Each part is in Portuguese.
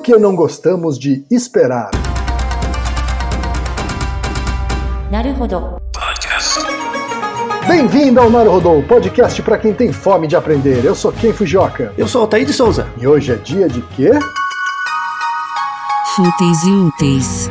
que não gostamos de esperar? Naruhodo. Bem-vindo ao Naruhodô, podcast para quem tem fome de aprender. Eu sou Ken Fujioka. Eu sou Altair de Souza. E hoje é dia de quê? Fúteis e úteis.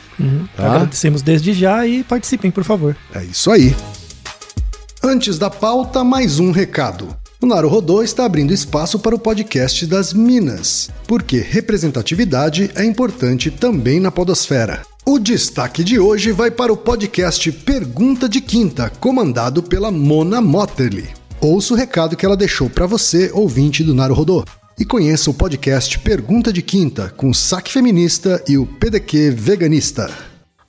Uhum. Tá. Agradecemos desde já e participem, por favor. É isso aí. Antes da pauta, mais um recado. O Naruhodô está abrindo espaço para o podcast das Minas, porque representatividade é importante também na podosfera. O destaque de hoje vai para o podcast Pergunta de Quinta, comandado pela Mona Motterly. Ouça o recado que ela deixou para você, ouvinte do Naruhodô. E conheça o podcast Pergunta de Quinta, com o Saque Feminista e o PDQ Veganista.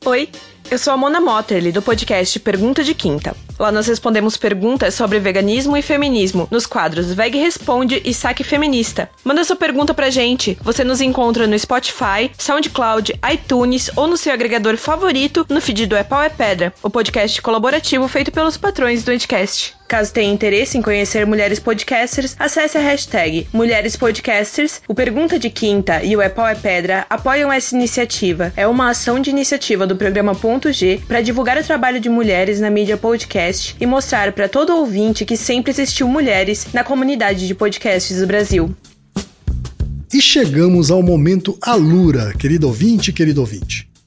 Oi, eu sou a Mona Motterly, do podcast Pergunta de Quinta. Lá nós respondemos perguntas sobre veganismo e feminismo nos quadros Veg Responde e Saque Feminista. Manda sua pergunta pra gente. Você nos encontra no Spotify, SoundCloud, iTunes ou no seu agregador favorito no feed do É Pau é Pedra, o podcast colaborativo feito pelos patrões do Edcast. Caso tenha interesse em conhecer mulheres podcasters, acesse a hashtag Mulheres Podcasters. O Pergunta de Quinta e o É Pau é Pedra apoiam essa iniciativa. É uma ação de iniciativa do programa Ponto G para divulgar o trabalho de mulheres na mídia podcast e mostrar para todo ouvinte que sempre existiu mulheres na comunidade de podcasts do Brasil. E chegamos ao momento Alura, querido ouvinte, querido ouvinte.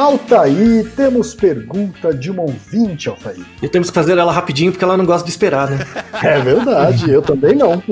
Altaí, temos pergunta de uma ouvinte, Altaí. E temos que fazer ela rapidinho porque ela não gosta de esperar, né? É verdade, eu também não.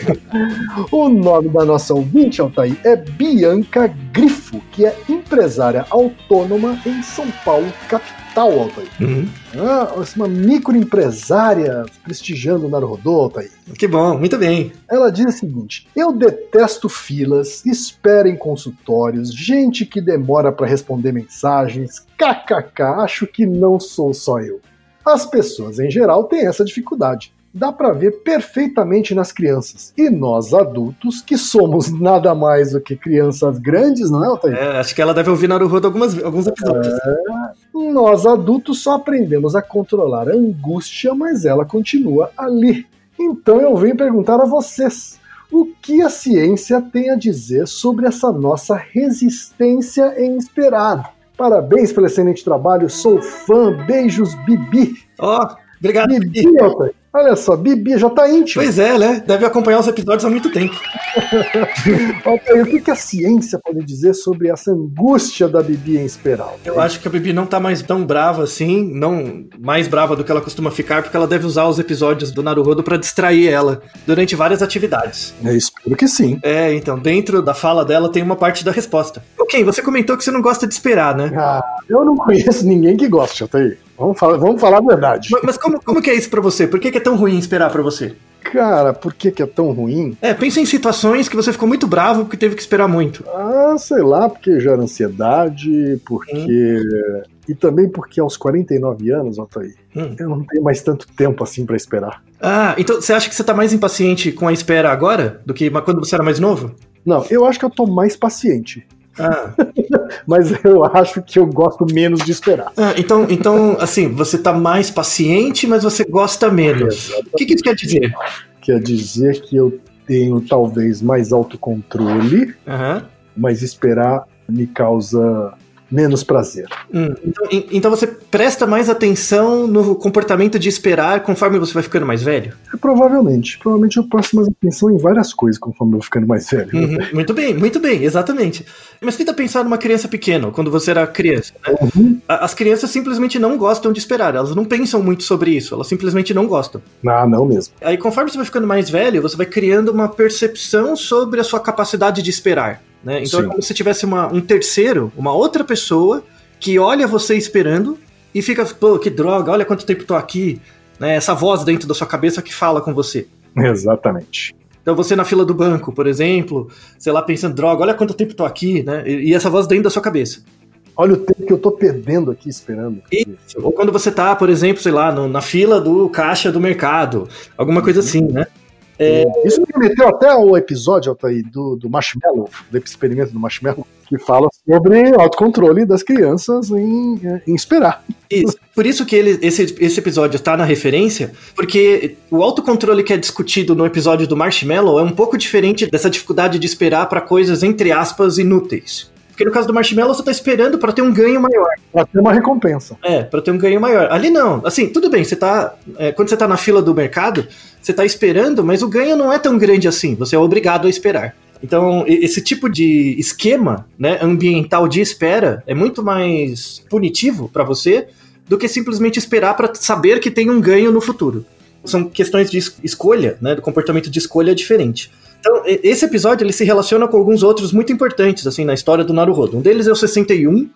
o nome da nossa ouvinte, Altaí, é Bianca Grifo, que é empresária autônoma em São Paulo, capital, Altaí. Uhum. Ah, uma microempresária prestigiando o Naruhodô, Altaí. Que bom, muito bem. Ela diz o seguinte: Eu detesto filas, espera em consultórios, gente que demora para responder mensagens, kkk, acho que não sou só eu. As pessoas em geral têm essa dificuldade. Dá para ver perfeitamente nas crianças. E nós adultos, que somos nada mais do que crianças grandes, não é, Altair? É, acho que ela deve ouvir Naruhodo algumas, alguns episódios. É, nós adultos só aprendemos a controlar a angústia, mas ela continua ali. Então eu venho perguntar a vocês: o que a ciência tem a dizer sobre essa nossa resistência em esperar? Parabéns pelo excelente trabalho, sou fã, beijos, Bibi. Ó, oh, obrigado. Bibi, Bibi. Olha só, Bibi já tá íntimo. Pois é, né? Deve acompanhar os episódios há muito tempo. ok, o que, a ciência pode dizer sobre essa angústia da Bibi em esperar? Eu acho que a Bibi não tá mais tão brava assim, não mais brava do que ela costuma ficar, porque ela deve usar os episódios do Naruhodo para distrair ela durante várias atividades. Eu espero que sim. É, então, dentro da fala dela tem uma parte da resposta. Ok, você comentou que você não gosta de esperar, né? Ah, eu não conheço ninguém que goste, aí. Vamos falar, vamos falar a verdade. Mas, mas como, como que é isso para você? Por que, que, é tão ruim esperar para você? Cara, por que, que é tão ruim? É, pensa em situações que você ficou muito bravo porque teve que esperar muito. Ah, sei lá, porque gera ansiedade, porque. Hum. E também porque aos 49 anos, Altair, hum. eu não tenho mais tanto tempo assim para esperar. Ah, então você acha que você tá mais impaciente com a espera agora do que quando você era mais novo? Não, eu acho que eu tô mais paciente. Ah. Mas eu acho que eu gosto menos de esperar. Ah, então, então, assim, você tá mais paciente, mas você gosta menos. o que, que isso quer dizer? Quer dizer que eu tenho talvez mais autocontrole, uhum. mas esperar me causa menos prazer. Hum, então, então, você presta mais atenção no comportamento de esperar conforme você vai ficando mais velho? É, provavelmente. Provavelmente eu presto mais atenção em várias coisas conforme eu vou ficando mais velho. Uhum, muito bem, muito bem, exatamente. Mas tenta pensar numa criança pequena, quando você era criança. Né? Uhum. As crianças simplesmente não gostam de esperar, elas não pensam muito sobre isso, elas simplesmente não gostam. Ah, não mesmo. Aí conforme você vai ficando mais velho, você vai criando uma percepção sobre a sua capacidade de esperar. Né? Então é Sim. é como se tivesse uma, um terceiro, uma outra pessoa que olha você esperando e fica, pô, que droga, olha quanto tempo tô aqui. Né? Essa voz dentro da sua cabeça que fala com você. Exatamente. Então você na fila do banco, por exemplo, sei lá, pensando, droga, olha quanto tempo tô aqui, né? E, e essa voz dentro da sua cabeça. Olha o tempo que eu tô perdendo aqui esperando. Isso. Ou quando você tá, por exemplo, sei lá, no, na fila do caixa do mercado, alguma coisa uhum. assim, né? É... Isso me remeteu até ao episódio Altair, do, do Marshmallow, do experimento do Marshmallow, que fala sobre o autocontrole das crianças em, em esperar. Isso. Por isso que ele, esse, esse episódio está na referência, porque o autocontrole que é discutido no episódio do Marshmallow é um pouco diferente dessa dificuldade de esperar para coisas, entre aspas, inúteis. Porque no caso do Marshmallow, você tá esperando para ter um ganho maior. Pra ter uma recompensa. É, para ter um ganho maior. Ali não. Assim, tudo bem, você tá. É, quando você tá na fila do mercado, você tá esperando, mas o ganho não é tão grande assim. Você é obrigado a esperar. Então, esse tipo de esquema né, ambiental de espera é muito mais punitivo para você do que simplesmente esperar para saber que tem um ganho no futuro. São questões de escolha, né, do comportamento de escolha diferente. Então, esse episódio ele se relaciona com alguns outros muito importantes assim na história do Naruhodo. Um deles é o 61,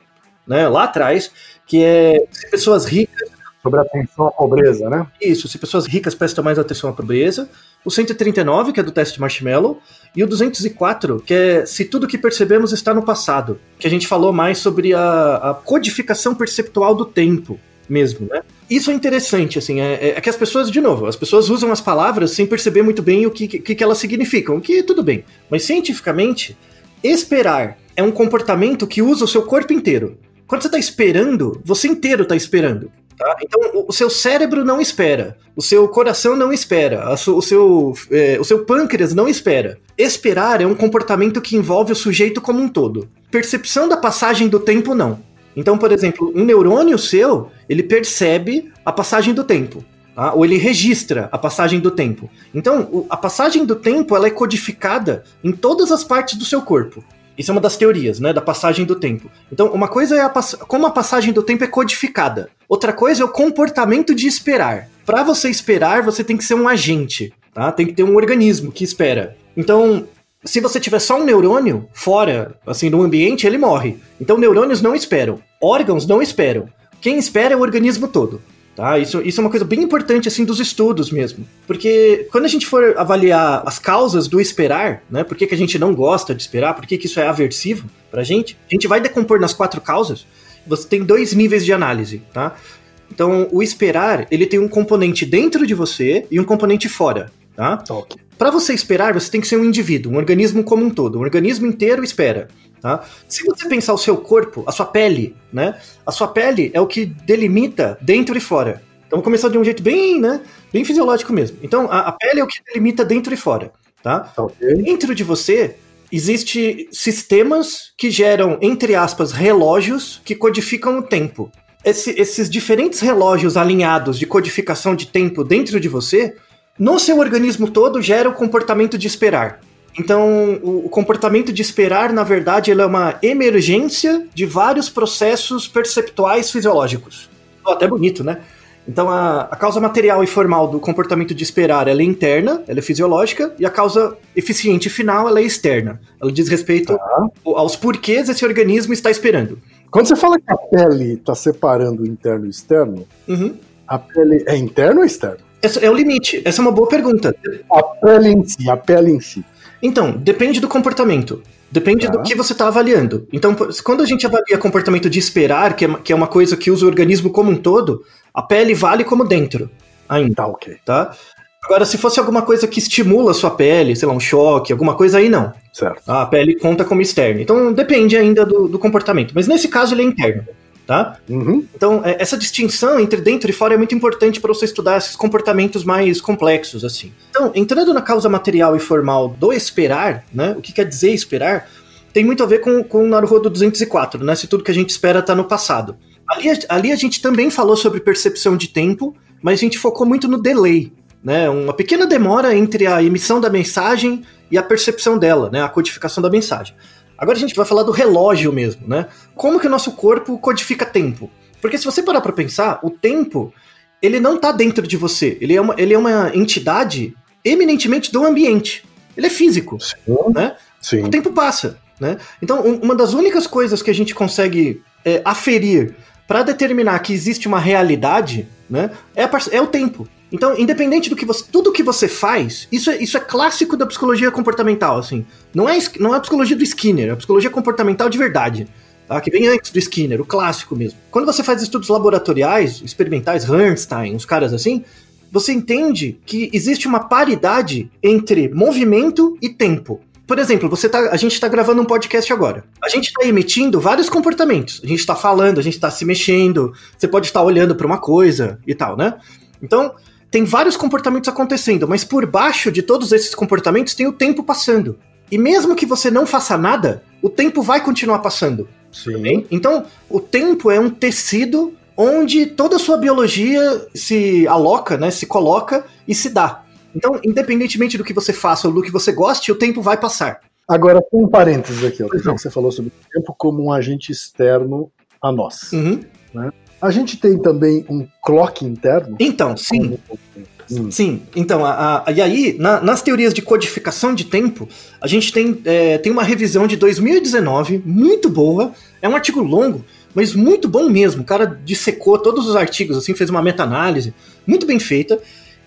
né, lá atrás, que é se pessoas ricas sobre atenção à pobreza, né? Isso, se pessoas ricas prestam mais atenção à pobreza. O 139, que é do teste Marshmallow, e o 204, que é se tudo que percebemos está no passado, que a gente falou mais sobre a, a codificação perceptual do tempo mesmo, né? Isso é interessante, assim, é, é, que as pessoas, de novo, as pessoas usam as palavras sem perceber muito bem o que, que, que elas significam, o que tudo bem. Mas cientificamente, esperar é um comportamento que usa o seu corpo inteiro. Quando você está esperando, você inteiro está esperando. Tá? Então, o seu cérebro não espera, o seu coração não espera, o seu, é, o seu pâncreas não espera. Esperar é um comportamento que envolve o sujeito como um todo. Percepção da passagem do tempo, não. Então, por exemplo, um neurônio seu, ele percebe a passagem do tempo. Tá? Ou ele registra a passagem do tempo. Então, a passagem do tempo ela é codificada em todas as partes do seu corpo. Isso é uma das teorias, né, da passagem do tempo. Então, uma coisa é a como a passagem do tempo é codificada. Outra coisa é o comportamento de esperar. Para você esperar, você tem que ser um agente, tá? Tem que ter um organismo que espera. Então, se você tiver só um neurônio fora, assim, no ambiente, ele morre. Então neurônios não esperam, órgãos não esperam. Quem espera é o organismo todo. Tá? Isso, isso é uma coisa bem importante assim dos estudos mesmo. Porque quando a gente for avaliar as causas do esperar, né? Por que, que a gente não gosta de esperar, por que, que isso é aversivo pra gente, a gente vai decompor nas quatro causas. Você tem dois níveis de análise, tá? Então, o esperar, ele tem um componente dentro de você e um componente fora, tá? Para você esperar, você tem que ser um indivíduo, um organismo como um todo. Um organismo inteiro espera. Tá? Se você pensar o seu corpo, a sua pele, né? A sua pele é o que delimita dentro e fora. Então, começar de um jeito bem, né? Bem fisiológico mesmo. Então, a, a pele é o que delimita dentro e fora, tá? Ok. Dentro de você existe sistemas que geram, entre aspas, relógios que codificam o tempo. Esse- esses diferentes relógios alinhados de codificação de tempo dentro de você, no seu organismo todo, gera o comportamento de esperar. Então, o, comportamento de esperar, na verdade, ele é uma emergência de vários processos perceptuais fisiológicos. Ó, Até bonito, né? Então, a, a causa material e formal do comportamento de esperar ela é interna, ela é fisiológica, e a causa eficiente final ela é externa. Ela diz respeito ao- aos porquês esse organismo está esperando. Quando você fala que a pele está separando o interno e o externo, Uhum. a pele é interno ou externo? Esse é o limite. Essa é uma boa pergunta. A pele em si, a pele em si. Então, depende do comportamento. Depende Tá. do que você está avaliando. Então, quando a gente avalia comportamento de esperar, que é, que é uma coisa que usa o organismo como um todo, a pele vale como dentro ainda, Tá, ok. tá? Agora, se fosse alguma coisa que estimula a sua pele, sei lá, um choque, alguma coisa aí, não. Certo. A pele conta como externa. Então, depende ainda do, do comportamento. Mas nesse caso, ele é interno, tá? Uhum. Então, é, essa distinção entre dentro e fora é muito importante para você estudar esses comportamentos mais complexos, assim. Então, entrando na causa material e formal do esperar, né? O que quer dizer esperar? Tem muito a ver com, com o Naruhodo 204, né? Se tudo que a gente espera está no passado. Ali, a- ali a gente também falou sobre percepção de tempo, mas a gente focou muito no delay, né? Uma pequena demora entre a emissão da mensagem e a percepção dela, né? A codificação da mensagem. Agora a gente vai falar do relógio mesmo, né? Como que o nosso corpo codifica tempo? Porque se você parar para pensar, o tempo, ele não tá dentro de você. Ele é uma, ele é uma entidade eminentemente do ambiente. Ele é físico, Sim. né? Sim. O tempo passa, né? Então, um- uma das únicas coisas que a gente consegue é, aferir para determinar que existe uma realidade, né, é, a é o tempo. Então, independente do que você, tudo que você faz, isso é, isso é clássico da psicologia comportamental, assim. Não é, não é a psicologia do Skinner, é a psicologia comportamental de verdade, tá? Que vem antes do Skinner, o clássico mesmo. Quando você faz estudos laboratoriais, experimentais, Bernstein, uns caras assim, você entende que existe uma paridade entre movimento e tempo. Por exemplo, você tá, a gente está gravando um podcast agora. A gente está emitindo vários comportamentos. A gente está falando, a gente está se mexendo. Você pode estar olhando para uma coisa e tal, né? Então, tem vários comportamentos acontecendo, mas por baixo de todos esses comportamentos tem o tempo passando. E mesmo que você não faça nada, o tempo vai continuar passando. Sim. Bem? Então, o tempo é um tecido onde toda a sua biologia se aloca, né, se coloca e se dá. Então, independentemente do que você faça ou do que você goste, o tempo vai passar. Agora, com um parênteses aqui, ó, você falou sobre o tempo como um agente externo a nós. Uhum. A gente tem também um clock interno. Então, sim. Hum. Sim, então, a, a- e aí, na- nas teorias de codificação de tempo, a gente tem, é, tem uma revisão de 2019, muito boa, é um artigo longo, mas muito bom mesmo, o cara dissecou todos os artigos, assim, fez uma meta-análise, muito bem feita,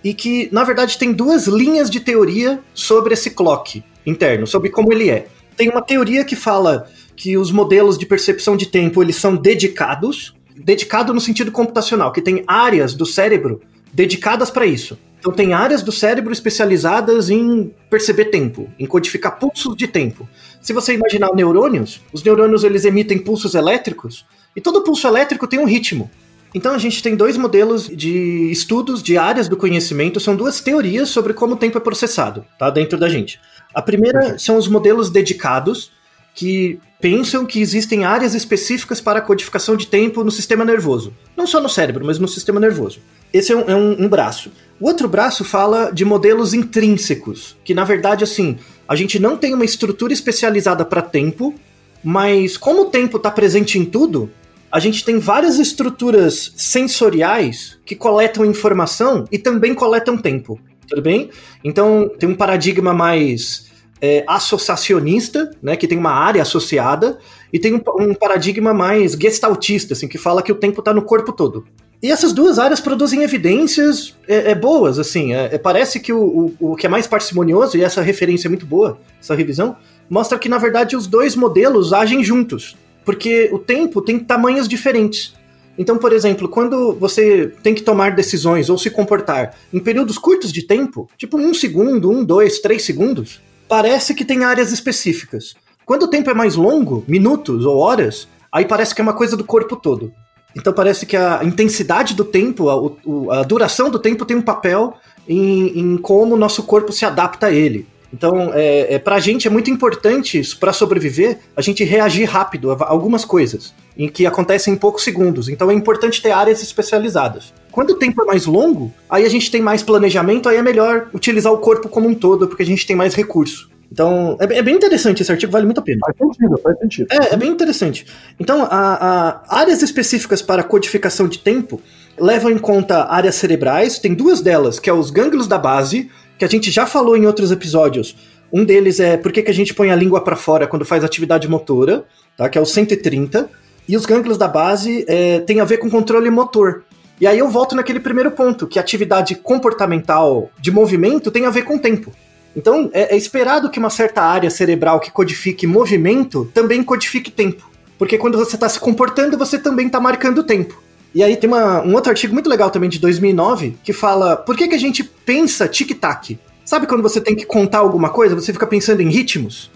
e que, na verdade, tem duas linhas de teoria sobre esse clock interno, sobre como ele é. Tem uma teoria que fala que os modelos de percepção de tempo, eles são dedicados, dedicado no sentido computacional, que tem áreas do cérebro dedicadas para isso. Então tem áreas do cérebro especializadas em perceber tempo, em codificar pulsos de tempo. Se você imaginar neurônios, os neurônios eles emitem pulsos elétricos e todo pulso elétrico tem um ritmo. Então a gente tem dois modelos de estudos de áreas do conhecimento, são duas teorias sobre como o tempo é processado, tá, dentro da gente. A primeira são os modelos dedicados, que pensam que existem áreas específicas para a codificação de tempo no sistema nervoso. Não só no cérebro, mas no sistema nervoso. Esse é um, é um- um braço. O outro braço fala de modelos intrínsecos, que na verdade, assim, a gente não tem uma estrutura especializada para tempo, mas como o tempo está presente em tudo, a gente tem várias estruturas sensoriais que coletam informação e também coletam tempo. Tudo bem? Então, tem um paradigma mais é, associacionista, né, que tem uma área associada, e tem um, um paradigma mais gestaltista, assim, que fala que o tempo está no corpo todo. E essas duas áreas produzem evidências é, é, boas, assim. é- é- parece que o, o, o que é mais parcimonioso, e essa referência é muito boa, essa revisão, mostra que, na verdade, os dois modelos agem juntos. Porque o tempo tem tamanhos diferentes. Então, por exemplo, quando você tem que tomar decisões ou se comportar em períodos curtos de tempo, tipo um segundo, um, dois, três segundos, parece que tem áreas específicas. Quando o tempo é mais longo, minutos ou horas, aí parece que é uma coisa do corpo todo. Então parece que a intensidade do tempo, a, a duração do tempo tem um papel em, em como o nosso corpo se adapta a ele. Então, é, é, pra gente é muito importante, para sobreviver, a gente reagir rápido a algumas coisas, em que acontecem em poucos segundos. Então é importante ter áreas especializadas. Quando o tempo é mais longo, aí a gente tem mais planejamento, aí é melhor utilizar o corpo como um todo, porque a gente tem mais recurso. Então, é, é bem interessante esse artigo, vale muito a pena. Faz sentido, faz sentido. É, é bem interessante. Então, a, a áreas específicas para codificação de tempo levam em conta áreas cerebrais, tem duas delas, que é os gânglios da base, que a gente já falou em outros episódios. Um deles é por que, que a gente põe a língua para fora quando faz atividade motora, tá? que é o 130. E os gânglios da base é, tem a ver com controle motor. E aí eu volto naquele primeiro ponto, que atividade comportamental de movimento tem a ver com tempo. Então é, é esperado que uma certa área cerebral que codifique movimento também codifique tempo. Porque quando você está se comportando, você também está marcando tempo. E aí tem uma, um outro artigo muito legal também de 2009 que fala por que, que a gente pensa tic-tac. Sabe quando você tem que contar alguma coisa, você fica pensando em ritmos?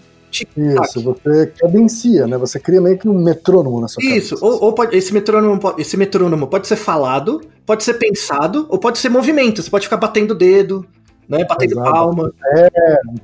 Isso, você cadencia, né? Você cria meio que um metrônomo na sua Isso, cabeça. ou, ou pode, esse, metrônomo, esse metrônomo pode ser falado, pode ser pensado, ou pode ser movimento. Você pode ficar batendo o dedo, né, batendo Exato. palma. É.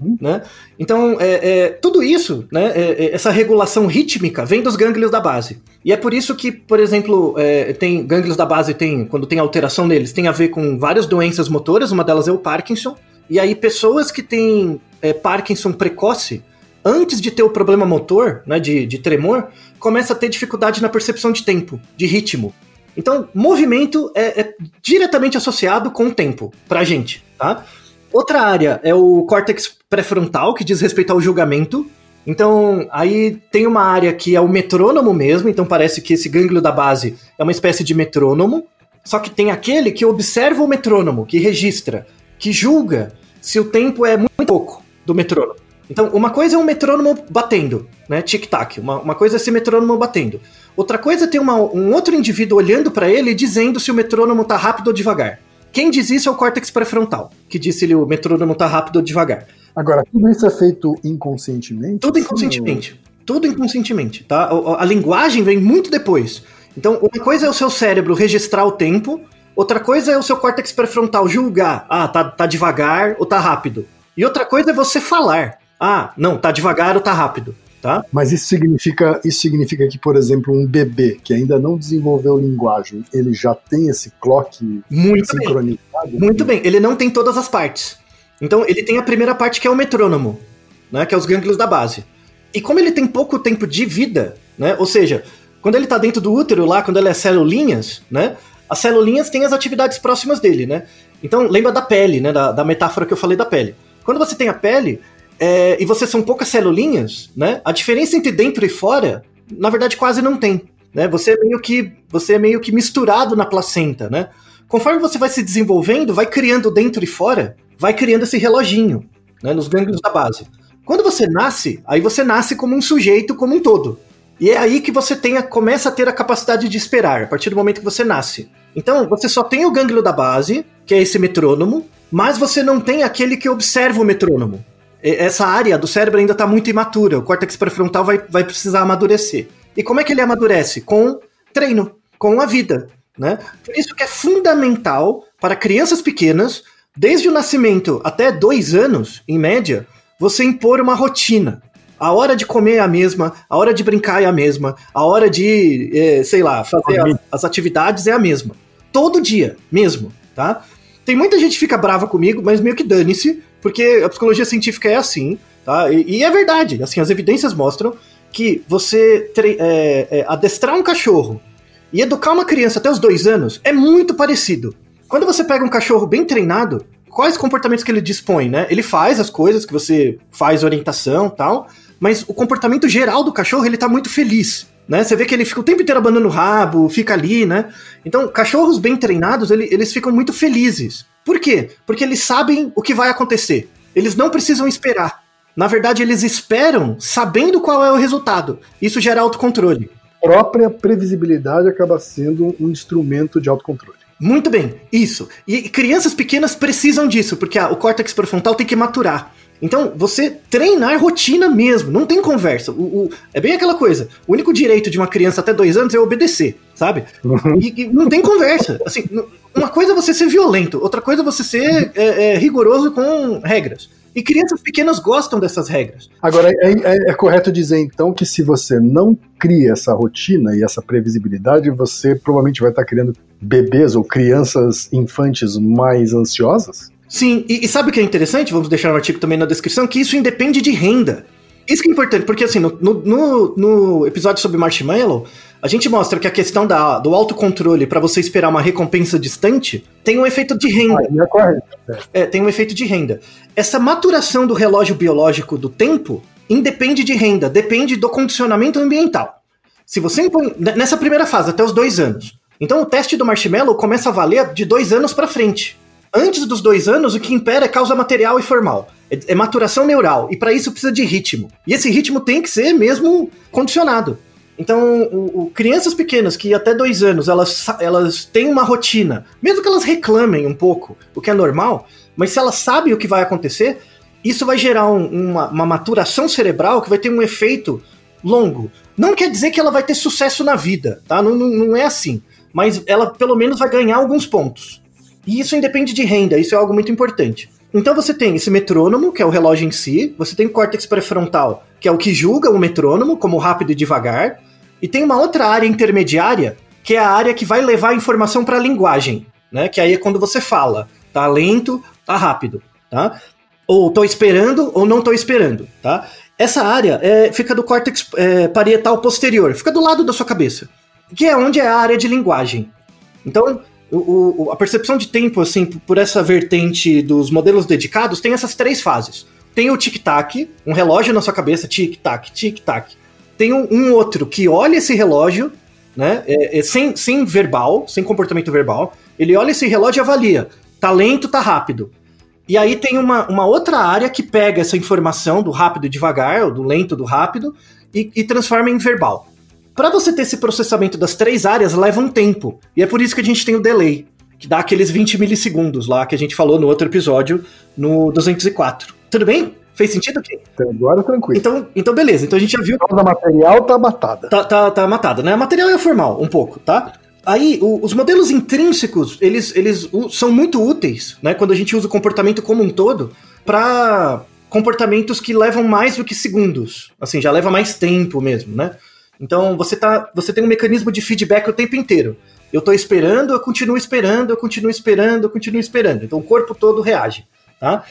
Uhum. Né? Então, é, é, tudo isso, né, é, é, essa regulação rítmica, vem dos gânglios da base. E é por isso que, por exemplo, é, tem gânglios da base, tem, quando tem alteração neles, tem a ver com várias doenças motoras, uma delas é o Parkinson. E aí, pessoas que têm é, Parkinson precoce, antes de ter o problema motor, né, de, de tremor, começa a ter dificuldade na percepção de tempo, de ritmo. Então, movimento é, é diretamente associado com o tempo, pra gente, tá? Outra área é o córtex pré-frontal, que diz respeito ao julgamento. Então, aí tem uma área que é o metrônomo mesmo, então parece que esse gânglio da base é uma espécie de metrônomo. Só que tem aquele que observa o metrônomo, que registra, que julga se o tempo é muito pouco do metrônomo. Então, uma coisa é um metrônomo batendo, né? Tic-tac. Uma, uma coisa é esse metrônomo batendo. Outra coisa é ter uma, um outro indivíduo olhando para ele e dizendo se o metrônomo tá rápido ou devagar. Quem diz isso é o córtex pré-frontal, que disse ele o metrônomo tá rápido ou devagar. Agora, tudo isso é feito inconscientemente? Tudo inconscientemente. Tudo inconscientemente, tá? A, a linguagem vem muito depois. Então, uma coisa é o seu cérebro registrar o tempo, outra coisa é o seu córtex pré-frontal julgar, ah, tá, tá devagar ou tá rápido. E outra coisa é você falar, ah, não, tá devagar ou tá rápido tá? Mas isso significa, isso significa que, por exemplo, um bebê que ainda não desenvolveu linguagem, ele já tem esse clock Muito sincronizado? Bem. Muito bem, ele não tem todas as partes. Então, ele tem a primeira parte que é o metrônomo, né, que é os gânglios da base. E como ele tem pouco tempo de vida, né, ou seja, quando ele está dentro do útero lá, quando ele é celulinhas, né, as celulinhas têm as atividades próximas dele, né? Então, lembra da pele, né, da, da metáfora que eu falei da pele. Quando você tem a pele, é, e você são poucas celulinhas, né? A diferença entre dentro e fora, na verdade, quase não tem. Né? Você é meio que você é meio que misturado na placenta, né? Conforme você vai se desenvolvendo, vai criando dentro e fora, vai criando esse reloginho, né? Nos gânglios da base. Quando você nasce, aí você nasce como um sujeito, como um todo. E é aí que você tenha, começa a ter a capacidade de esperar, a partir do momento que você nasce. Então, você só tem o gânglio da base, que é esse metrônomo, mas você não tem aquele que observa o metrônomo essa área do cérebro ainda está muito imatura. O córtex pré-frontal vai, vai precisar amadurecer. E como é que ele amadurece? Com treino, com a vida. Né? Por isso que é fundamental para crianças pequenas, desde o nascimento até dois anos, em média, você impor uma rotina. A hora de comer é a mesma, a hora de brincar é a mesma, a hora de, é, sei lá, fazer as, as atividades é a mesma. Todo dia, mesmo, tá? Tem muita gente que fica brava comigo, mas meio que dane-se, porque a psicologia científica é assim, tá? E, e é verdade, assim, as evidências mostram que você é, é, adestrar um cachorro e educar uma criança até os dois anos é muito parecido. Quando você pega um cachorro bem treinado, quais comportamentos que ele dispõe, né? Ele faz as coisas que você faz orientação tal, mas o comportamento geral do cachorro, ele tá muito feliz né? Você vê que ele fica o tempo inteiro abanando o rabo, fica ali, né? Então, cachorros bem treinados, ele, eles ficam muito felizes. Por quê? Porque eles sabem o que vai acontecer. Eles não precisam esperar. Na verdade, eles esperam sabendo qual é o resultado. Isso gera autocontrole. própria previsibilidade acaba sendo um instrumento de autocontrole. Muito bem, isso. E crianças pequenas precisam disso, porque ah, o córtex pré-frontal tem que maturar. Então, você treinar rotina mesmo, não tem conversa. O, o- é bem aquela coisa. O único direito de uma criança até dois anos é obedecer, sabe? E, e não tem conversa. Assim, uma coisa é você ser violento, outra coisa é você ser é, é, rigoroso com regras. E crianças pequenas gostam dessas regras. Agora, é, é- é correto dizer então que se você não cria essa rotina e essa previsibilidade, você provavelmente vai estar criando bebês ou crianças infantes mais ansiosas? Sim, e, e sabe o que é interessante? Vamos deixar um artigo também na descrição, que isso independe de renda. Isso que é importante, porque assim, no, no, no- episódio sobre Marshmallow, a gente mostra que a questão da, do autocontrole para você esperar uma recompensa distante tem um efeito de renda. Aí é. É, tem um efeito de renda. Essa maturação do relógio biológico do tempo independe de renda, depende do condicionamento ambiental. Se você impõe nessa primeira fase, até os dois anos. Então o teste do marshmallow começa a valer de dois anos para frente. Antes dos dois anos, o que impera é causa material e formal. É, é maturação neural. E para isso precisa de ritmo. E esse ritmo tem que ser mesmo condicionado. Então, o, o- crianças pequenas que até dois anos elas, elas têm uma rotina, mesmo que elas reclamem um pouco, o que é normal, mas se elas sabem o que vai acontecer, isso vai gerar um- uma, uma maturação cerebral que vai ter um efeito longo. Não quer dizer que ela vai ter sucesso na vida, tá? Não, não, não é assim. Mas ela pelo menos vai ganhar alguns pontos. E isso independe de renda, isso é algo muito importante. Então você tem esse metrônomo, que é o relógio em si, você tem o córtex pré-frontal, que é o que julga o metrônomo como rápido e devagar, e tem uma outra área intermediária, que é a área que vai levar a informação para a linguagem, né? Que aí é quando você fala, tá lento, tá rápido, tá? Ou tô esperando ou não tô esperando, tá? Essa área é, fica do córtex é, parietal posterior, fica do lado da sua cabeça, que é onde é a área de linguagem. Então, o- o- a percepção de tempo, assim, por essa vertente dos modelos dedicados, tem essas três fases. Tem o tic-tac, um relógio na sua cabeça, tic-tac, tic-tac. Tem um, um outro que olha esse relógio, né, é- é sem, sem verbal, sem comportamento verbal. Ele olha esse relógio e avalia. Tá lento, tá rápido. E aí tem uma, uma outra área que pega essa informação do rápido e devagar, ou do lento do rápido, e, e transforma em verbal. Para você ter esse processamento das três áreas, leva um tempo. E é por isso que a gente tem o delay, que dá aqueles 20 milissegundos lá que a gente falou no outro episódio, no 204. Tudo bem? Fez sentido aqui? Então, agora tranquilo. Então, então beleza. Então a gente já viu A material tá matada. tá, tá, tá matada, né? A material é formal, um pouco, tá? Aí, o- os modelos intrínsecos, eles, eles são muito úteis, né? Quando a gente usa o comportamento como um todo, para comportamentos que levam mais do que segundos. Assim, já leva mais tempo mesmo, né? Então, você, tá, você tem um mecanismo de feedback o tempo inteiro. Eu tô esperando, eu continuo esperando, eu continuo esperando, eu continuo esperando. Então, o corpo todo reage, tá?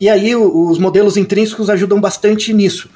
E aí, o- os modelos intrínsecos ajudam bastante nisso.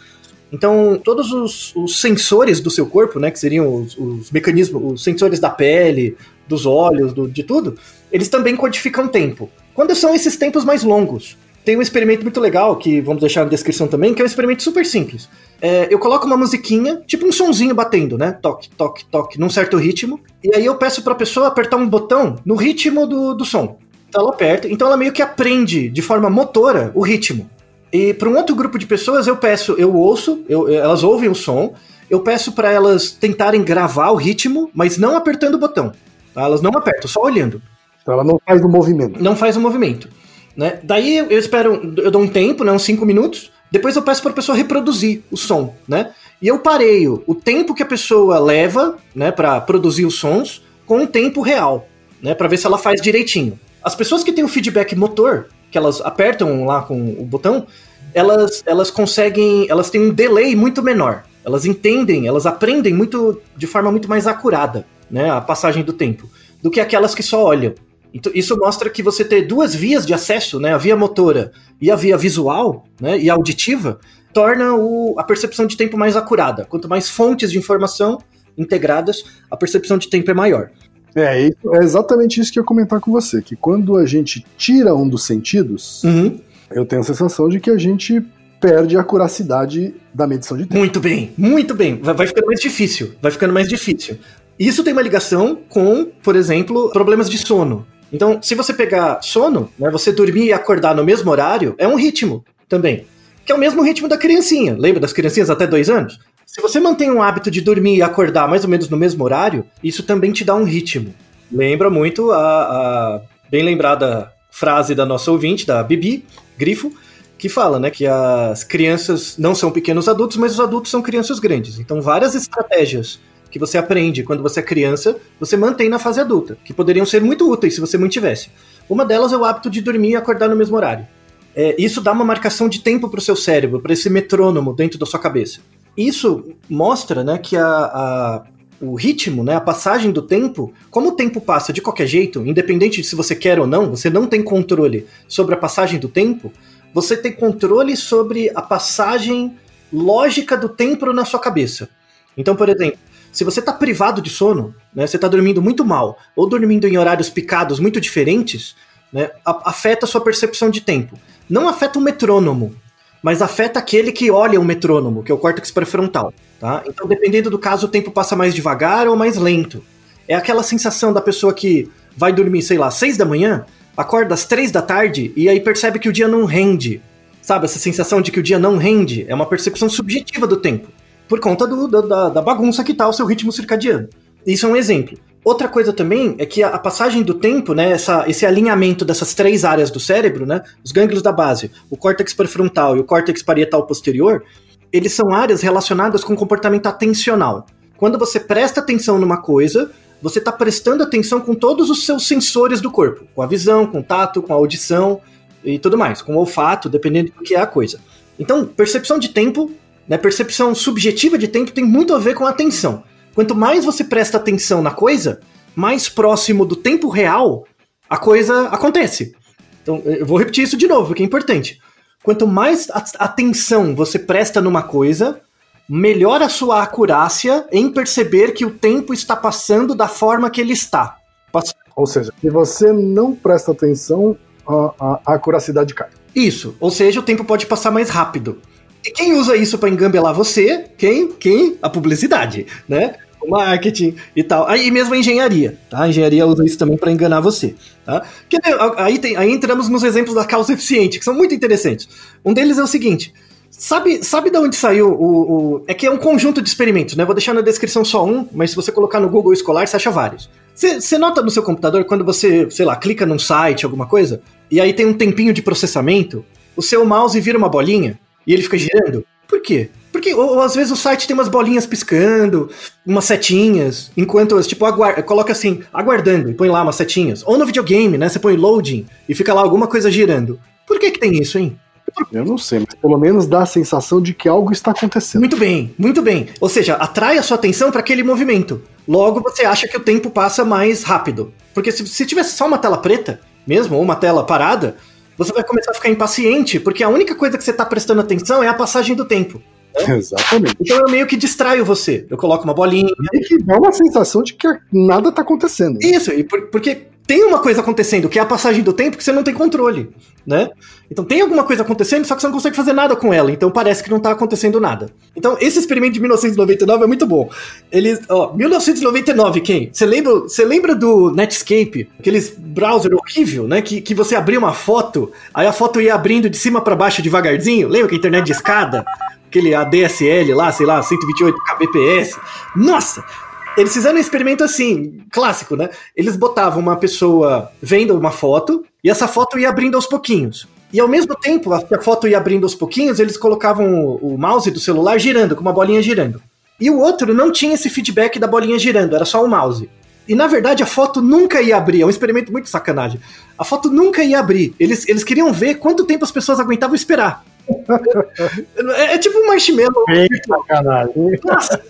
Então, todos os, os sensores do seu corpo, né, que seriam os, os mecanismos, os sensores da pele, dos olhos, do- de tudo, eles também codificam tempo. Quando são esses tempos mais longos? Tem um experimento muito legal, que vamos deixar na descrição também, que é um experimento super simples. É, eu coloco uma musiquinha, tipo um sonzinho batendo, né? Toque, toque, toque, num certo ritmo. E aí eu peço pra pessoa apertar um botão no ritmo do, do som. Então ela aperta, então ela meio que aprende de forma motora o ritmo. E para um outro grupo de pessoas eu peço, eu ouço, eu- elas ouvem o som, eu peço para elas tentarem gravar o ritmo, mas não apertando o botão. tá? Elas não apertam, só olhando. Então ela não faz o movimento. Não faz o movimento. Né? Daí eu espero, eu dou um tempo, né, uns 5 minutos, depois eu peço para a pessoa reproduzir o som, né? E eu pareio o tempo que a pessoa leva, né, para produzir os sons com o tempo real, né, para ver se ela faz direitinho. As pessoas que têm o feedback motor, que elas apertam lá com o botão, elas, elas conseguem, elas têm um delay muito menor. Elas entendem, elas aprendem muito de forma muito mais acurada, né, a passagem do tempo, do que aquelas que só olham. Então, isso mostra que você ter duas vias de acesso, né, a via motora e a via visual, né, e auditiva, torna o- a percepção de tempo mais acurada. Quanto mais fontes de informação integradas, a percepção de tempo é maior. É, é exatamente isso que eu ia comentar com você, que quando a gente tira um dos sentidos, Uhum. eu tenho a sensação de que a gente perde a curacidade da medição de tempo. Muito bem, muito bem. Vai, vai ficando mais difícil. Vai ficando mais difícil. Isso tem uma ligação com, por exemplo, problemas de sono. Então, se você pegar sono, né, você dormir e acordar no mesmo horário, é um ritmo também. Que é o mesmo ritmo da criancinha. Lembra das criancinhas até dois anos? Se você mantém um hábito de dormir e acordar mais ou menos no mesmo horário, isso também te dá um ritmo. Lembra muito a, a bem lembrada frase da nossa ouvinte, da Bibi Grifo, que fala, né, que as crianças não são pequenos adultos, mas os adultos são crianças grandes. Então, várias estratégias que você aprende quando você é criança, você mantém na fase adulta, que poderiam ser muito úteis se você mantivesse. Uma delas é o hábito de dormir e acordar no mesmo horário. É, isso dá uma marcação de tempo para o seu cérebro, para esse metrônomo dentro da sua cabeça. Isso mostra né, que a, a, o ritmo, né, a passagem do tempo, como o tempo passa de qualquer jeito, independente de se você quer ou não, você não tem controle sobre a passagem do tempo, você tem controle sobre a passagem lógica do tempo na sua cabeça. Então, por exemplo, se você está privado de sono, né, você está dormindo muito mal, ou dormindo em horários picados muito diferentes, né, afeta a sua percepção de tempo. Não afeta o metrônomo, mas afeta aquele que olha o metrônomo, que é o córtex pré-frontal. Tá? Então, dependendo do caso, o tempo passa mais devagar ou mais lento. É aquela sensação da pessoa que vai dormir, sei lá, seis da manhã, acorda às três da tarde e aí percebe que o dia não rende. Sabe, essa sensação de que o dia não rende é uma percepção subjetiva do tempo, por conta do, da, da bagunça que tá o seu ritmo circadiano. Isso é um exemplo. Outra coisa também é que a, passagem do tempo, né, essa, esse alinhamento dessas três áreas do cérebro, né, os gânglios da base, o córtex pré-frontal e o córtex parietal posterior, eles são áreas relacionadas com comportamento atencional. Quando você presta atenção numa coisa, você está prestando atenção com todos os seus sensores do corpo, com a visão, com o tato, com a audição e tudo mais, com o olfato, dependendo do que é a coisa. Então, percepção de tempo, né, percepção subjetiva de tempo tem muito a ver com atenção. Quanto mais você presta atenção na coisa, mais próximo do tempo real a coisa acontece. Então, eu vou repetir isso de novo, porque é importante. Quanto mais atenção você presta numa coisa, melhor a sua acurácia em perceber que o tempo está passando da forma que ele está. Ou seja, se você não presta atenção, a, a, a acuracidade cai. Isso, ou seja, o tempo pode passar mais rápido. E quem usa isso para engambelar você? Quem? Quem? A publicidade, né? O marketing e tal. Aí mesmo a engenharia, tá? A engenharia usa isso também para enganar você, tá? Aí, tem, aí entramos nos exemplos da causa eficiente, que são muito interessantes. Um deles é o seguinte: Sabe, sabe de onde saiu o, o, É que é um conjunto de experimentos, né? Vou deixar na descrição só um, mas se você colocar no Google Escolar, você acha vários. Você nota no seu computador quando você, sei lá, clica num site, alguma coisa, e aí tem um tempinho de processamento, o seu mouse vira uma bolinha? E ele fica girando? Por quê? Porque ou, ou, às vezes o site tem umas bolinhas piscando, umas setinhas, enquanto, tipo, aguarda, coloca assim, aguardando, e põe lá umas setinhas. Ou no videogame, né? Você põe loading e fica lá alguma coisa girando. Por que que tem isso, hein? Eu não sei, mas pelo menos dá a sensação de que algo está acontecendo. Muito bem, muito bem. Ou seja, atrai a sua atenção para aquele movimento. Logo você acha que o tempo passa mais rápido. Porque se, se tivesse só uma tela preta, mesmo, ou uma tela parada, você vai começar a ficar impaciente, porque a única coisa que você está prestando atenção é a passagem do tempo. Né? Exatamente. Então eu meio que distraio você. Eu coloco uma bolinha. E que dá uma sensação de que nada está acontecendo. Isso, e por, porque tem uma coisa acontecendo, que é a passagem do tempo que você não tem controle, né? Então tem alguma coisa acontecendo, só que você não consegue fazer nada com ela, então parece que não tá acontecendo nada. Então esse experimento de 1999 é muito bom. Eles, ó, 1999, quem? Você lembra, você lembra do Netscape, aqueles browser horrível, né, que, que você abria uma foto, aí a foto ia abrindo de cima para baixo devagarzinho? Lembra que a internet de escada? Aquele ADSL lá, sei lá, 128 kbps. Nossa, eles fizeram um experimento assim, clássico, né? Eles botavam uma pessoa vendo uma foto e essa foto ia abrindo aos pouquinhos. E ao mesmo tempo a foto ia abrindo aos pouquinhos, eles colocavam o, o mouse do celular girando, com uma bolinha girando. E o outro não tinha esse feedback da bolinha girando, era só o mouse. E na verdade a foto nunca ia abrir, é um experimento muito sacanagem. A foto nunca ia abrir. Eles, eles queriam ver quanto tempo as pessoas aguentavam esperar. É, é, tipo um marshmallow. É sacanagem. Nossa.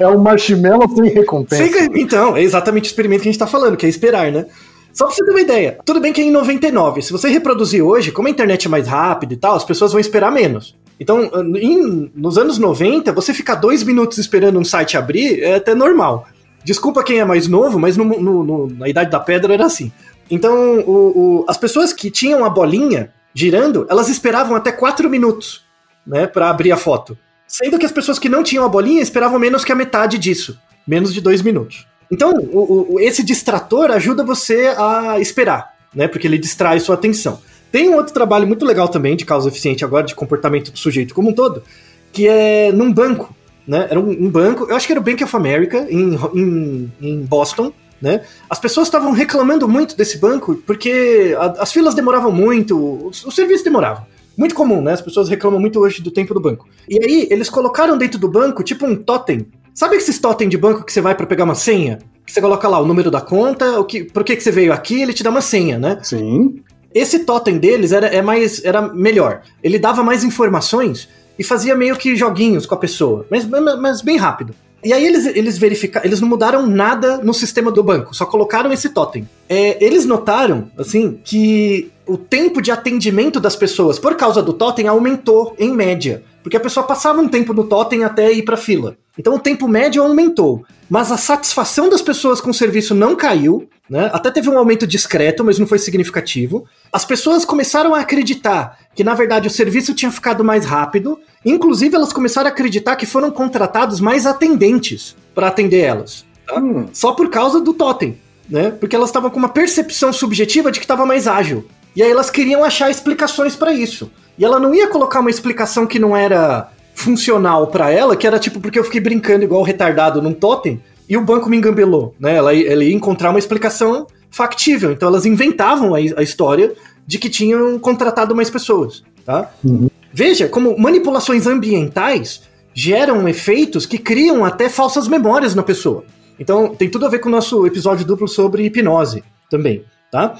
É um marshmallow sem recompensa. Sem, então, é exatamente o experimento que a gente tá falando, que é esperar, né? Só pra você ter uma ideia, tudo bem que é em 99. Se você reproduzir hoje, como a internet é mais rápida e tal, as pessoas vão esperar menos. Então, em, nos anos 90, você ficar dois minutos esperando um site abrir é até normal. Desculpa quem é mais novo, mas no, no, no, na Idade da Pedra era assim. Então, o, o, as pessoas que tinham a bolinha girando, elas esperavam até quatro minutos, né, para abrir a foto. Sendo que as pessoas que não tinham a bolinha esperavam menos que a metade disso, menos de dois minutos. Então, o, o, esse distrator ajuda você a esperar, né, porque ele distrai sua atenção. Tem um outro trabalho muito legal também de causa eficiente agora de comportamento do sujeito como um todo, que é num banco. né? Era um, um banco, eu acho que era o Bank of America, em, em, em Boston, né? As pessoas estavam reclamando muito desse banco porque a, as filas demoravam muito, o, o serviço demorava. Muito comum, né? As pessoas reclamam muito hoje do tempo do banco. E aí, eles colocaram dentro do banco, tipo um totem. Sabe esses totem de banco que você vai para pegar uma senha? Que você coloca lá o número da conta, o que, por que, que você veio aqui, ele te dá uma senha, né? Sim. Esse totem deles era, é mais, era melhor. Ele dava mais informações e fazia meio que joguinhos com a pessoa, mas, mas bem rápido. E aí eles, eles verificaram, eles não mudaram nada no sistema do banco, só colocaram esse totem. É, eles notaram, assim, que o tempo de atendimento das pessoas por causa do totem aumentou em média. Porque a pessoa passava um tempo no totem até ir pra fila. Então o tempo médio aumentou. Mas a satisfação das pessoas com o serviço não caiu, né? Até teve um aumento discreto, mas não foi significativo. As pessoas começaram a acreditar que, na verdade, o serviço tinha ficado mais rápido. Inclusive, elas começaram a acreditar que foram contratados mais atendentes para atender elas. Tá? Hum. Só por causa do totem, né? Porque elas estavam com uma percepção subjetiva de que estava mais ágil. E aí elas queriam achar explicações para isso. E ela não ia colocar uma explicação que não era funcional para ela, que era tipo porque eu fiquei brincando igual retardado num totem e o banco me engambelou, né? Ela, ela ia encontrar uma explicação factível. Então elas inventavam a, a história de que tinham contratado mais pessoas, tá? Uhum. Veja como manipulações ambientais geram efeitos que criam até falsas memórias na pessoa. Então tem tudo a ver com o nosso episódio duplo sobre hipnose também, tá?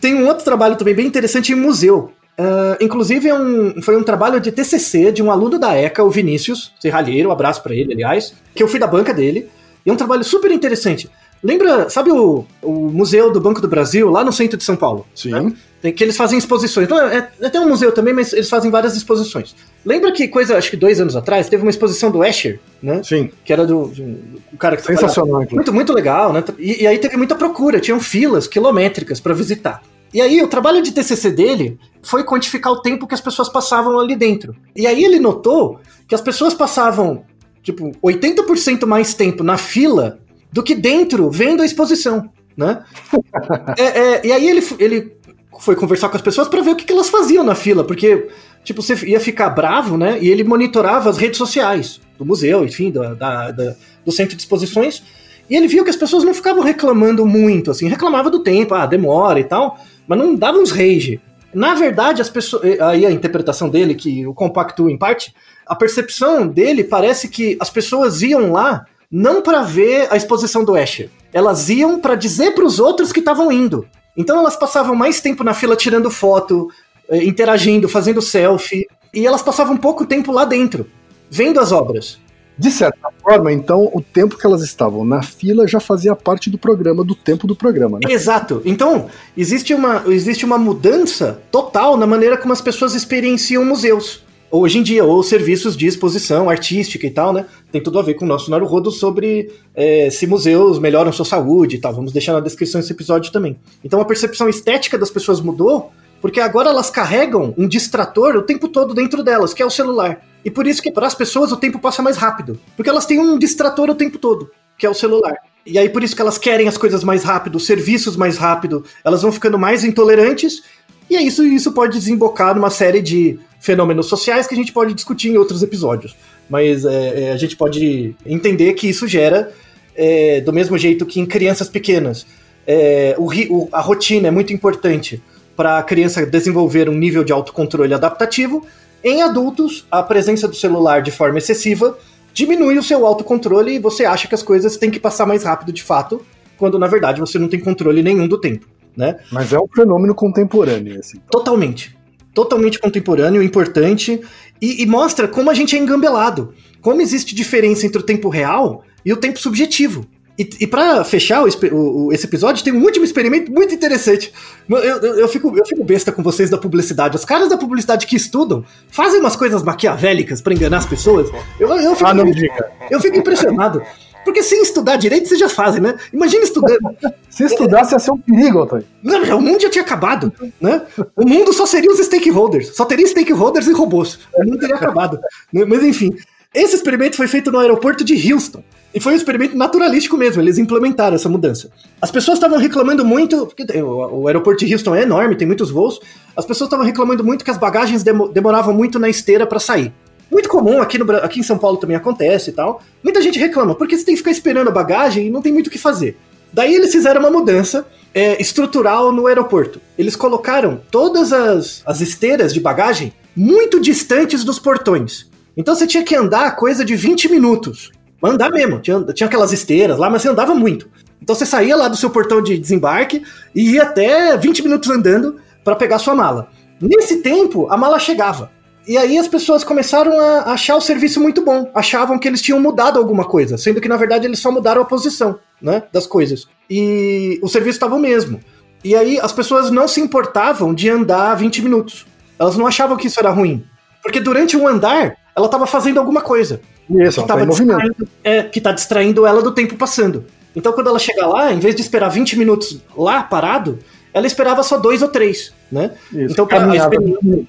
Tem um outro trabalho também bem interessante em museu. Uh, inclusive, é um, foi um trabalho de TCC de um aluno da ECA, o Vinícius Serralheiro, um abraço para ele, aliás, que eu fui da banca dele. E é um trabalho super interessante. Lembra, sabe o, o Museu do Banco do Brasil, lá no centro de São Paulo? Sim. Né? Tem, que eles fazem exposições. Então, é, é até um museu também, mas eles fazem várias exposições. Lembra que coisa, acho que dois anos atrás, teve uma exposição do Escher, né? Sim. Que era do, do, do cara que Sensacional. Muito, muito legal, né? E, e aí teve muita procura, tinham filas quilométricas para visitar. E aí, o trabalho de TCC dele foi quantificar o tempo que as pessoas passavam ali dentro. E aí ele notou que as pessoas passavam, tipo, 80% mais tempo na fila do que dentro, vendo a exposição, né? é, é, e aí ele, ele foi conversar com as pessoas para ver o que, que elas faziam na fila, porque, tipo, você ia ficar bravo, né? E ele monitorava as redes sociais do museu, enfim, da, da, da do centro de exposições, e ele viu que as pessoas não ficavam reclamando muito, assim, reclamava do tempo, ah, demora e tal, mas não dava uns rage. Na verdade, as pessoas. Eh, aí a interpretação dele, que o compactua em parte, a percepção dele parece que as pessoas iam lá não para ver a exposição do Escher. Elas iam para dizer para os outros que estavam indo. Então elas passavam mais tempo na fila tirando foto, eh, interagindo, fazendo selfie, e elas passavam pouco tempo lá dentro, vendo as obras. De certa forma, então, o tempo que elas estavam na fila já fazia parte do programa, do tempo do programa, né? Exato. Então, existe uma, existe uma mudança total na maneira como as pessoas experienciam museus. Hoje em dia, ou serviços de exposição artística e tal, né? Tem tudo a ver com o nosso Naruhodo sobre é, se museus melhoram sua saúde e tal. Vamos deixar na descrição esse episódio também. Então, a percepção estética das pessoas mudou porque agora elas carregam um distrator o tempo todo dentro delas, que é o celular. E por isso que para as pessoas o tempo passa mais rápido. Porque elas têm um distrator o tempo todo, que é o celular. E aí por isso que elas querem as coisas mais rápido, os serviços mais rápido, elas vão ficando mais intolerantes. E é isso, isso pode desembocar numa série de fenômenos sociais que a gente pode discutir em outros episódios. Mas é, é a gente pode entender que isso gera, é, do mesmo jeito que em crianças pequenas, é, o, o, a rotina é muito importante para a criança desenvolver um nível de autocontrole adaptativo. Em adultos, a presença do celular de forma excessiva diminui o seu autocontrole e você acha que as coisas têm que passar mais rápido de fato, quando na verdade você não tem controle nenhum do tempo. Né? Mas é um fenômeno contemporâneo. Assim. Totalmente. Totalmente contemporâneo, importante, e, e mostra como a gente é engambelado. Como existe diferença entre o tempo real e o tempo subjetivo. E, e para fechar o, o, esse episódio, tem um último experimento muito interessante. Eu, eu, eu, fico, eu fico besta com vocês da publicidade. Os caras da publicidade que estudam fazem umas coisas maquiavélicas para enganar as pessoas. Eu, eu, fico, ah, não diga. eu fico impressionado. Porque sem estudar direito, vocês já fazem, né? Imagina estudando. Se estudasse, ia ser um perigo, Antônio. Não, o mundo já tinha acabado, né? O mundo só seria os stakeholders. Só teria stakeholders e robôs. O mundo teria acabado. Mas enfim, esse experimento foi feito no aeroporto de Houston. E foi um experimento naturalístico mesmo, eles implementaram essa mudança. As pessoas estavam reclamando muito, porque o, aeroporto de Houston é enorme, tem muitos voos. As pessoas estavam reclamando muito que as bagagens demoravam muito na esteira para sair. Muito comum, aqui, no, aqui em São Paulo também acontece e tal. Muita gente reclama, porque você tem que ficar esperando a bagagem e não tem muito o que fazer. Daí eles fizeram uma mudança é, estrutural no aeroporto. Eles colocaram todas as, as esteiras de bagagem muito distantes dos portões. Então você tinha que andar coisa de 20 minutos. Andar mesmo. Tinha, tinha aquelas esteiras lá, mas você andava muito. Então você saía lá do seu portão de desembarque e ia até 20 minutos andando para pegar sua mala. Nesse tempo, a mala chegava. E aí as pessoas começaram a achar o serviço muito bom. Achavam que eles tinham mudado alguma coisa, sendo que na verdade eles só mudaram a posição, né, das coisas. E o serviço estava o mesmo. E aí as pessoas não se importavam de andar 20 minutos. Elas não achavam que isso era ruim. Porque durante o andar, ela estava fazendo alguma coisa Isso, que ela tá distraindo, é, que tá distraindo ela do tempo passando. Então, quando ela chegar lá, em vez de esperar 20 minutos lá parado, ela esperava só dois ou três, né? Isso, Então, pra- a caminhava. experiência,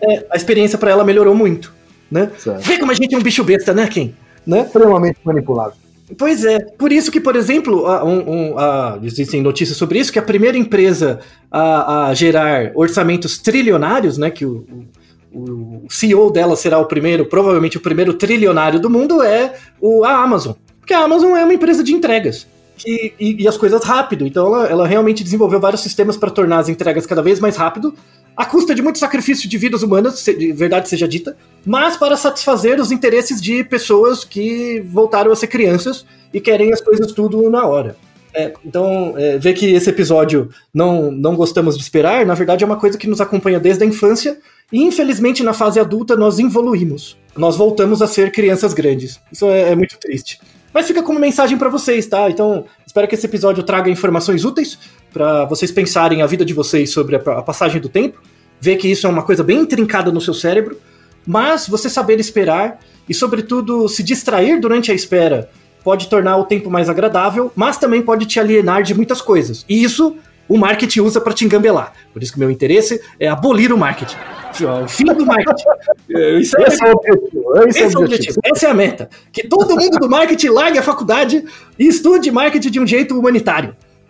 é, a experiência para ela melhorou muito, né? Certo. Vê como a gente é um bicho besta, né, Ken? Né? Extremamente manipulável. Pois é, por isso que, por exemplo, a- um- um- a- existem notícias sobre isso, que a primeira empresa a, a gerar orçamentos trilionários, né, que o, o- o CEO dela será o primeiro, provavelmente o primeiro trilionário do mundo, é o, a Amazon. Porque a Amazon é uma empresa de entregas. que- e, e as coisas rápido. Então ela, ela realmente desenvolveu vários sistemas para tornar as entregas cada vez mais rápido, à custa de muito sacrifício de vidas humanas, de verdade seja dita, mas para satisfazer os interesses de pessoas que voltaram a ser crianças e querem as coisas tudo na hora. É, então, é, ver que esse episódio não, não gostamos de esperar, na verdade é uma coisa que nos acompanha desde a infância e infelizmente na fase adulta nós evoluímos. Nós voltamos a ser crianças grandes. Isso é, é muito triste. Mas fica como mensagem para vocês, tá? Então, espero que esse episódio traga informações úteis para vocês pensarem a vida de vocês sobre a, passagem do tempo, ver que isso é uma coisa bem intrincada no seu cérebro, mas você saber esperar e, sobretudo, se distrair durante a espera pode tornar o tempo mais agradável, mas também pode te alienar de muitas coisas. E isso o marketing usa para te engambelar. Por isso que meu interesse é abolir o marketing. O fim do marketing. É, Isso é, Esse é o objetivo. Esse, esse é é o o objetivo, essa é a meta. Que todo mundo do marketing largue a faculdade e estude marketing de um jeito humanitário.